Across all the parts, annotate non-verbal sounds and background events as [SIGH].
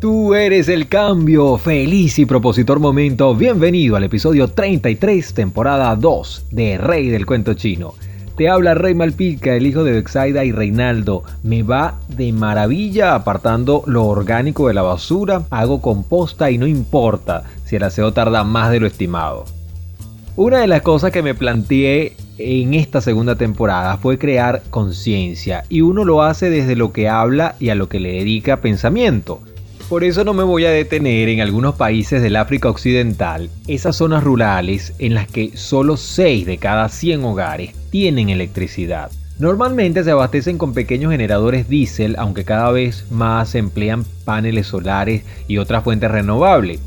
Tú eres el cambio, feliz y propositor momento. Bienvenido al episodio 33, temporada 2 de Rey del Cuento Chino. Te habla Rey Malpica, el hijo de Bexaida y Reinaldo. Me va de maravilla apartando lo orgánico de la basura, hago composta y no importa si el aseo tarda más de lo estimado. Una de las cosas que me planteé en esta segunda temporada fue crear conciencia y uno lo hace desde lo que habla y a lo que le dedica pensamiento. Por eso no me voy a detener en algunos países del África Occidental, esas zonas rurales en las que solo 6 de cada 100 hogares tienen electricidad. Normalmente se abastecen con pequeños generadores diésel, aunque cada vez más se emplean paneles solares y otras fuentes renovables.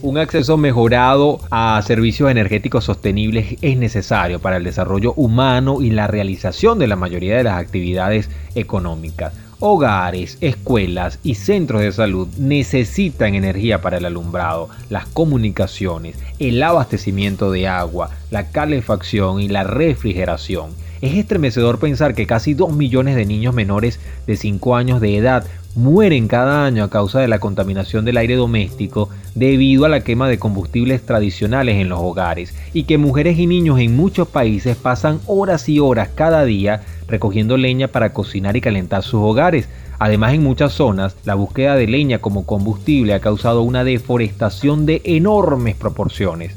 Un acceso mejorado a servicios energéticos sostenibles es necesario para el desarrollo humano y la realización de la mayoría de las actividades económicas. Hogares, escuelas y centros de salud necesitan energía para el alumbrado, las comunicaciones, el abastecimiento de agua, la calefacción y la refrigeración. Es estremecedor pensar que casi 2 millones de niños menores de 5 años de edad mueren cada año a causa de la contaminación del aire doméstico debido a la quema de combustibles tradicionales en los hogares y que mujeres y niños en muchos países pasan horas y horas cada día recogiendo leña para cocinar y calentar sus hogares. Además en muchas zonas la búsqueda de leña como combustible ha causado una deforestación de enormes proporciones.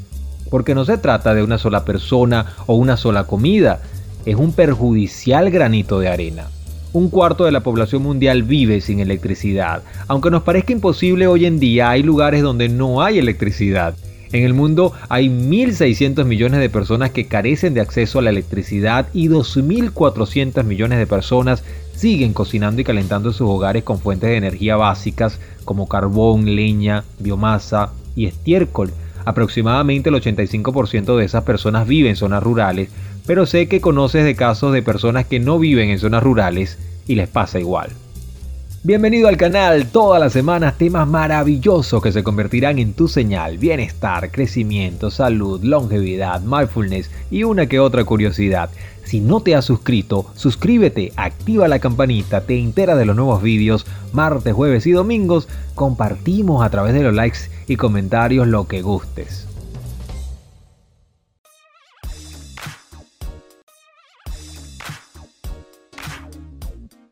Porque no se trata de una sola persona o una sola comida, es un perjudicial granito de arena. Un cuarto de la población mundial vive sin electricidad. Aunque nos parezca imposible hoy en día, hay lugares donde no hay electricidad. En el mundo hay 1.600 millones de personas que carecen de acceso a la electricidad y 2.400 millones de personas siguen cocinando y calentando sus hogares con fuentes de energía básicas como carbón, leña, biomasa y estiércol. Aproximadamente el 85% de esas personas viven en zonas rurales, pero sé que conoces de casos de personas que no viven en zonas rurales y les pasa igual. Bienvenido al canal, todas las semanas temas maravillosos que se convertirán en tu señal, bienestar, crecimiento, salud, longevidad, mindfulness y una que otra curiosidad. Si no te has suscrito, suscríbete, activa la campanita, te enteras de los nuevos vídeos, martes, jueves y domingos, compartimos a través de los likes y comentarios lo que gustes.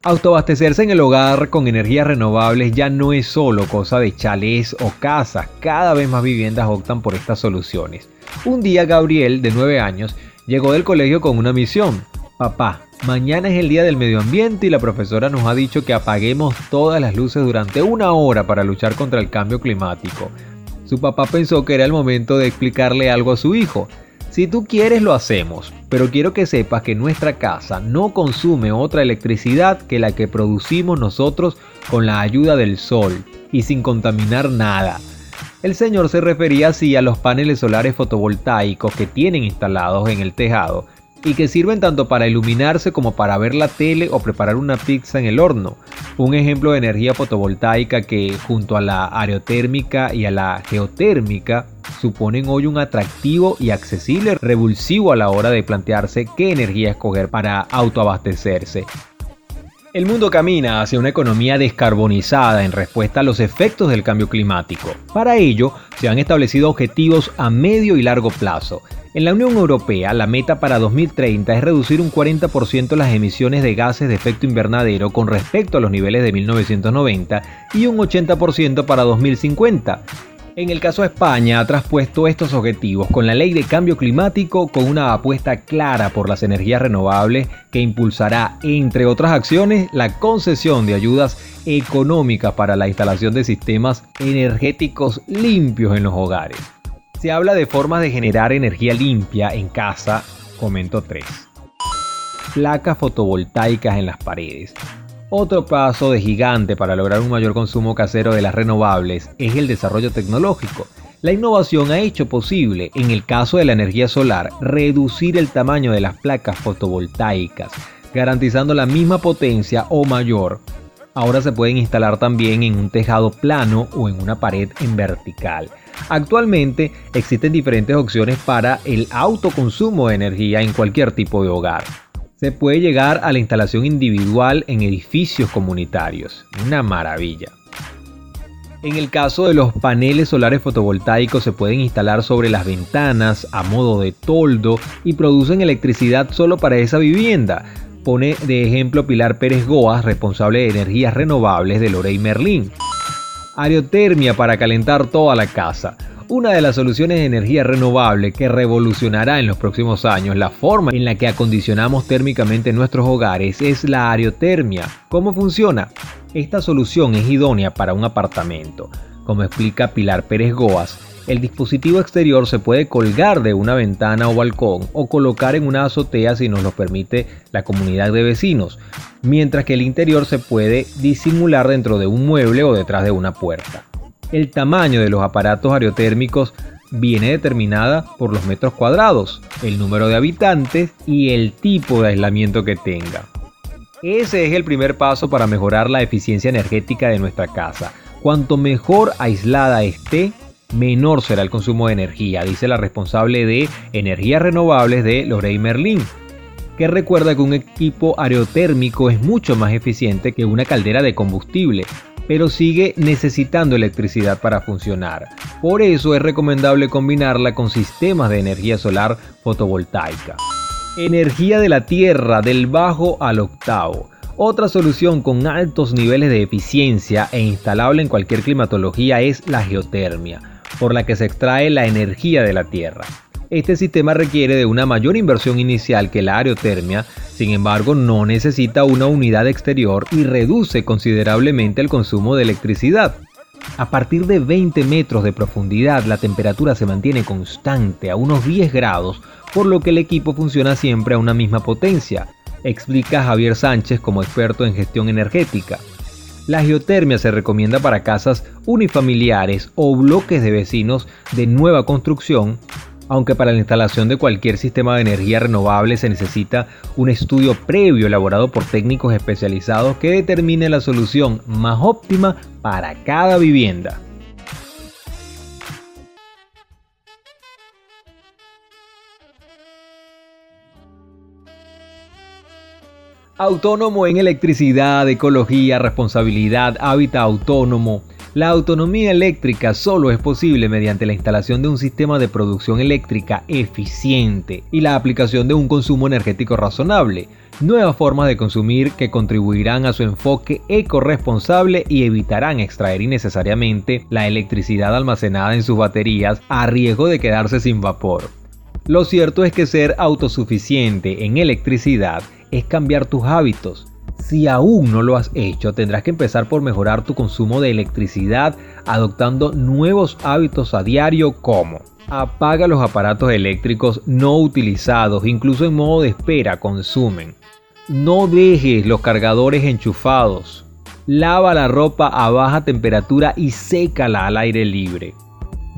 Autoabastecerse en el hogar con energías renovables ya no es solo cosa de chalés o casas, cada vez más viviendas optan por estas soluciones. Un día Gabriel, de 9 años, llegó del colegio con una misión. Papá, mañana es el día del medio ambiente y la profesora nos ha dicho que apaguemos todas las luces durante una hora para luchar contra el cambio climático. Su papá pensó que era el momento de explicarle algo a su hijo, si tú quieres lo hacemos, pero quiero que sepas que nuestra casa no consume otra electricidad que la que producimos nosotros con la ayuda del sol y sin contaminar nada. El señor se refería así a los paneles solares fotovoltaicos que tienen instalados en el tejado y que sirven tanto para iluminarse como para ver la tele o preparar una pizza en el horno. Un ejemplo de energía fotovoltaica que junto a la aerotérmica y a la geotérmica suponen hoy un atractivo y accesible revulsivo a la hora de plantearse qué energía escoger para autoabastecerse. El mundo camina hacia una economía descarbonizada en respuesta a los efectos del cambio climático. Para ello, se han establecido objetivos a medio y largo plazo. En la Unión Europea, la meta para 2030 es reducir un 40% las emisiones de gases de efecto invernadero con respecto a los niveles de 1990 y un 80% para 2050. En el caso de España ha traspuesto estos objetivos con la ley de cambio climático con una apuesta clara por las energías renovables que impulsará, entre otras acciones, la concesión de ayudas económicas para la instalación de sistemas energéticos limpios en los hogares. Se habla de formas de generar energía limpia en casa, comento 3. Placas fotovoltaicas en las paredes. Otro paso de gigante para lograr un mayor consumo casero de las renovables es el desarrollo tecnológico. La innovación ha hecho posible, en el caso de la energía solar, reducir el tamaño de las placas fotovoltaicas, garantizando la misma potencia o mayor. Ahora se pueden instalar también en un tejado plano o en una pared en vertical. Actualmente existen diferentes opciones para el autoconsumo de energía en cualquier tipo de hogar se puede llegar a la instalación individual en edificios comunitarios. Una maravilla. En el caso de los paneles solares fotovoltaicos se pueden instalar sobre las ventanas a modo de toldo y producen electricidad solo para esa vivienda. Pone de ejemplo Pilar Pérez Goas, responsable de energías renovables de Lorey Merlin. Aerotermia para calentar toda la casa. Una de las soluciones de energía renovable que revolucionará en los próximos años la forma en la que acondicionamos térmicamente nuestros hogares es la aerotermia. ¿Cómo funciona? Esta solución es idónea para un apartamento. Como explica Pilar Pérez Goas, el dispositivo exterior se puede colgar de una ventana o balcón o colocar en una azotea si nos lo permite la comunidad de vecinos, mientras que el interior se puede disimular dentro de un mueble o detrás de una puerta. El tamaño de los aparatos aerotérmicos viene determinada por los metros cuadrados, el número de habitantes y el tipo de aislamiento que tenga. Ese es el primer paso para mejorar la eficiencia energética de nuestra casa. Cuanto mejor aislada esté, menor será el consumo de energía, dice la responsable de energías renovables de Lorey Merlin, que recuerda que un equipo aerotérmico es mucho más eficiente que una caldera de combustible, pero sigue necesitando electricidad para funcionar. Por eso es recomendable combinarla con sistemas de energía solar fotovoltaica. Energía de la Tierra del bajo al octavo. Otra solución con altos niveles de eficiencia e instalable en cualquier climatología es la geotermia, por la que se extrae la energía de la Tierra. Este sistema requiere de una mayor inversión inicial que la aerotermia, sin embargo no necesita una unidad exterior y reduce considerablemente el consumo de electricidad. A partir de 20 metros de profundidad la temperatura se mantiene constante a unos 10 grados por lo que el equipo funciona siempre a una misma potencia, explica Javier Sánchez como experto en gestión energética. La geotermia se recomienda para casas unifamiliares o bloques de vecinos de nueva construcción, aunque para la instalación de cualquier sistema de energía renovable se necesita un estudio previo elaborado por técnicos especializados que determine la solución más óptima para cada vivienda. Autónomo en electricidad, ecología, responsabilidad, hábitat autónomo. La autonomía eléctrica solo es posible mediante la instalación de un sistema de producción eléctrica eficiente y la aplicación de un consumo energético razonable, nuevas formas de consumir que contribuirán a su enfoque ecoresponsable y evitarán extraer innecesariamente la electricidad almacenada en sus baterías a riesgo de quedarse sin vapor. Lo cierto es que ser autosuficiente en electricidad es cambiar tus hábitos. Si aún no lo has hecho, tendrás que empezar por mejorar tu consumo de electricidad adoptando nuevos hábitos a diario como apaga los aparatos eléctricos no utilizados, incluso en modo de espera consumen. No dejes los cargadores enchufados. Lava la ropa a baja temperatura y sécala al aire libre.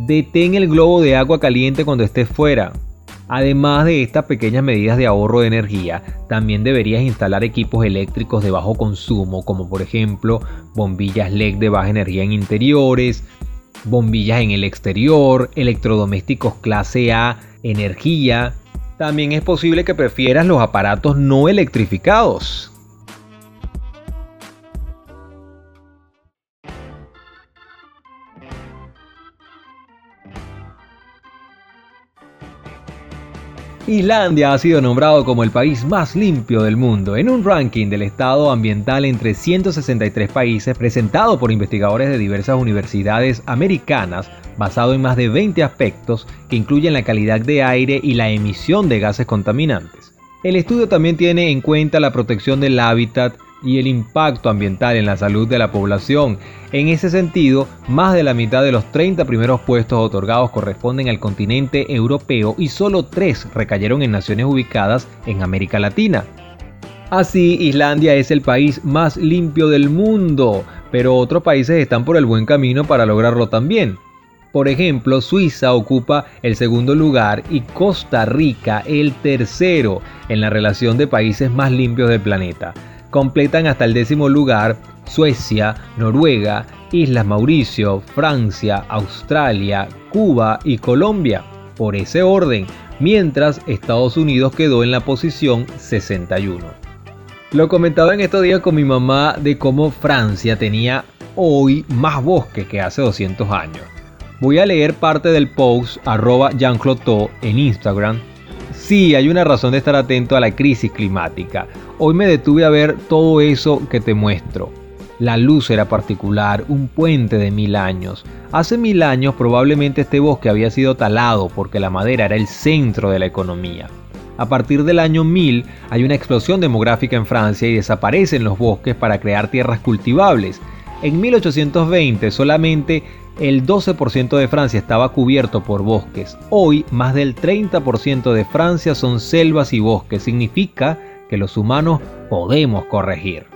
Detén el globo de agua caliente cuando estés fuera. Además de estas pequeñas medidas de ahorro de energía, también deberías instalar equipos eléctricos de bajo consumo, como por ejemplo bombillas LED de baja energía en interiores, bombillas en el exterior, electrodomésticos clase A, energía. También es posible que prefieras los aparatos no electrificados, Islandia ha sido nombrado como el país más limpio del mundo en un ranking del estado ambiental entre 163 países presentado por investigadores de diversas universidades americanas basado en más de 20 aspectos que incluyen la calidad de aire y la emisión de gases contaminantes. El estudio también tiene en cuenta la protección del hábitat, y el impacto ambiental en la salud de la población. En ese sentido, más de la mitad de los 30 primeros puestos otorgados corresponden al continente europeo y solo 3 recayeron en naciones ubicadas en América Latina. Así, Islandia es el país más limpio del mundo, pero otros países están por el buen camino para lograrlo también. Por ejemplo, Suiza ocupa el segundo lugar y Costa Rica el tercero en la relación de países más limpios del planeta completan hasta el décimo lugar Suecia, Noruega, Islas Mauricio, Francia, Australia, Cuba y Colombia, por ese orden, mientras Estados Unidos quedó en la posición 61. Lo comentaba en estos días con mi mamá de cómo Francia tenía hoy más bosque que hace 200 años. Voy a leer parte del post arroba Jean en Instagram. Sí, hay una razón de estar atento a la crisis climática. Hoy me detuve a ver todo eso que te muestro. La luz era particular, un puente de mil años. Hace mil años probablemente este bosque había sido talado porque la madera era el centro de la economía. A partir del año 1000 hay una explosión demográfica en Francia y desaparecen los bosques para crear tierras cultivables. En 1820 solamente el 12% de Francia estaba cubierto por bosques. Hoy más del 30% de Francia son selvas y bosques. Significa los humanos podemos corregir.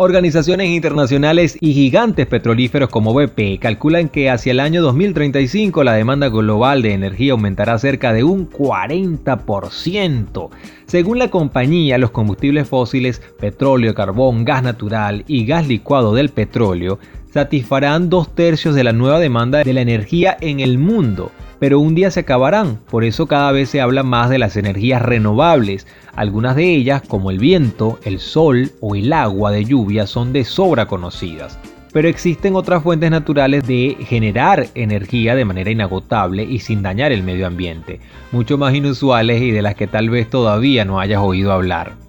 Organizaciones internacionales y gigantes petrolíferos como BP calculan que hacia el año 2035 la demanda global de energía aumentará cerca de un 40%. Según la compañía, los combustibles fósiles, petróleo, carbón, gas natural y gas licuado del petróleo satisfarán dos tercios de la nueva demanda de la energía en el mundo pero un día se acabarán, por eso cada vez se habla más de las energías renovables. Algunas de ellas, como el viento, el sol o el agua de lluvia, son de sobra conocidas. Pero existen otras fuentes naturales de generar energía de manera inagotable y sin dañar el medio ambiente, mucho más inusuales y de las que tal vez todavía no hayas oído hablar.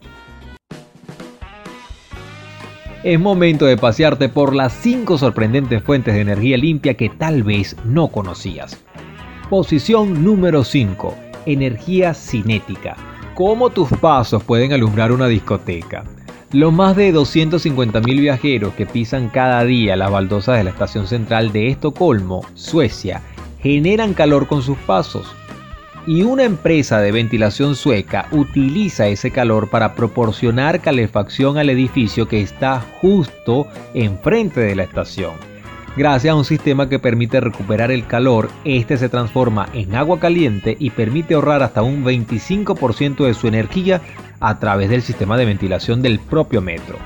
Es momento de pasearte por las 5 sorprendentes fuentes de energía limpia que tal vez no conocías. Posición número 5. Energía cinética. ¿Cómo tus pasos pueden alumbrar una discoteca? Los más de 250.000 viajeros que pisan cada día las baldosas de la estación central de Estocolmo, Suecia, generan calor con sus pasos. Y una empresa de ventilación sueca utiliza ese calor para proporcionar calefacción al edificio que está justo enfrente de la estación. Gracias a un sistema que permite recuperar el calor, este se transforma en agua caliente y permite ahorrar hasta un 25% de su energía a través del sistema de ventilación del propio metro.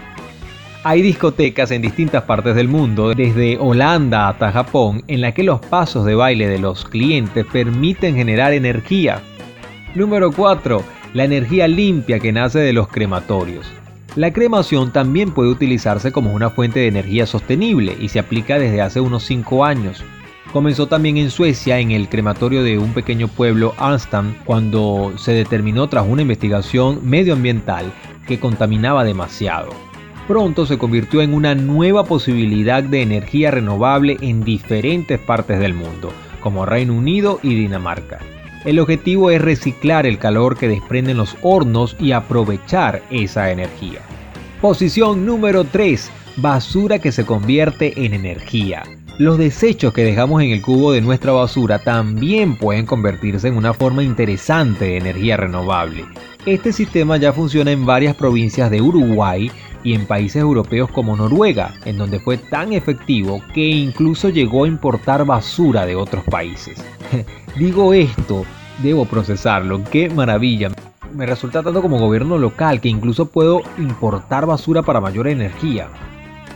Hay discotecas en distintas partes del mundo, desde Holanda hasta Japón, en la que los pasos de baile de los clientes permiten generar energía. Número 4. La energía limpia que nace de los crematorios. La cremación también puede utilizarse como una fuente de energía sostenible y se aplica desde hace unos 5 años. Comenzó también en Suecia en el crematorio de un pequeño pueblo Arnstam cuando se determinó tras una investigación medioambiental que contaminaba demasiado. Pronto se convirtió en una nueva posibilidad de energía renovable en diferentes partes del mundo, como Reino Unido y Dinamarca. El objetivo es reciclar el calor que desprenden los hornos y aprovechar esa energía. Posición número 3. Basura que se convierte en energía. Los desechos que dejamos en el cubo de nuestra basura también pueden convertirse en una forma interesante de energía renovable. Este sistema ya funciona en varias provincias de Uruguay y en países europeos como Noruega, en donde fue tan efectivo que incluso llegó a importar basura de otros países. [LAUGHS] Digo esto, debo procesarlo, qué maravilla. Me resulta tanto como gobierno local que incluso puedo importar basura para mayor energía.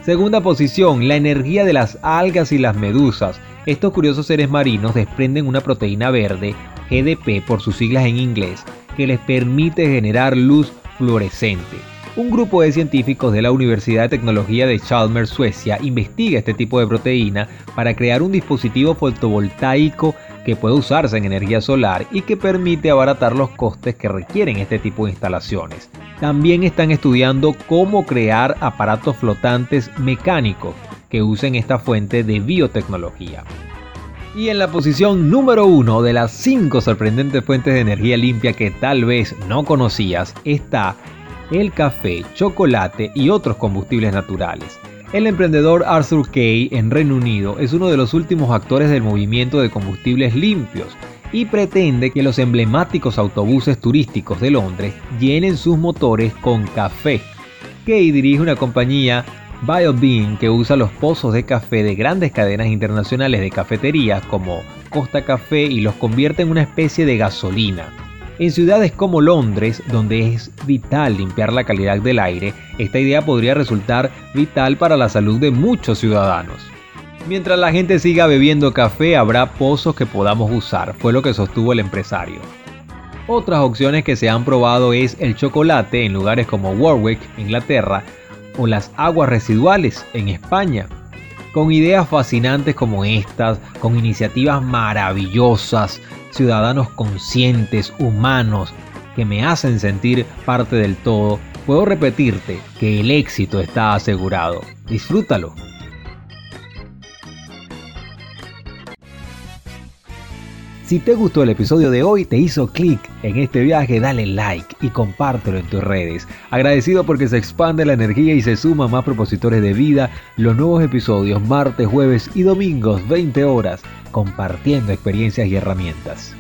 Segunda posición, la energía de las algas y las medusas. Estos curiosos seres marinos desprenden una proteína verde, GDP por sus siglas en inglés, que les permite generar luz fluorescente. Un grupo de científicos de la Universidad de Tecnología de Chalmers, Suecia, investiga este tipo de proteína para crear un dispositivo fotovoltaico que puede usarse en energía solar y que permite abaratar los costes que requieren este tipo de instalaciones. También están estudiando cómo crear aparatos flotantes mecánicos que usen esta fuente de biotecnología. Y en la posición número uno de las 5 sorprendentes fuentes de energía limpia que tal vez no conocías está el café, chocolate y otros combustibles naturales. El emprendedor Arthur Kay en Reino Unido es uno de los últimos actores del movimiento de combustibles limpios y pretende que los emblemáticos autobuses turísticos de Londres llenen sus motores con café. Kay dirige una compañía BioBean que usa los pozos de café de grandes cadenas internacionales de cafeterías como Costa Café y los convierte en una especie de gasolina. En ciudades como Londres, donde es vital limpiar la calidad del aire, esta idea podría resultar vital para la salud de muchos ciudadanos. Mientras la gente siga bebiendo café, habrá pozos que podamos usar, fue lo que sostuvo el empresario. Otras opciones que se han probado es el chocolate en lugares como Warwick, Inglaterra, o las aguas residuales en España. Con ideas fascinantes como estas, con iniciativas maravillosas, ciudadanos conscientes, humanos, que me hacen sentir parte del todo, puedo repetirte que el éxito está asegurado. Disfrútalo. Si te gustó el episodio de hoy, te hizo clic en este viaje, dale like y compártelo en tus redes. Agradecido porque se expande la energía y se suma más propositores de vida. Los nuevos episodios martes, jueves y domingos, 20 horas, compartiendo experiencias y herramientas.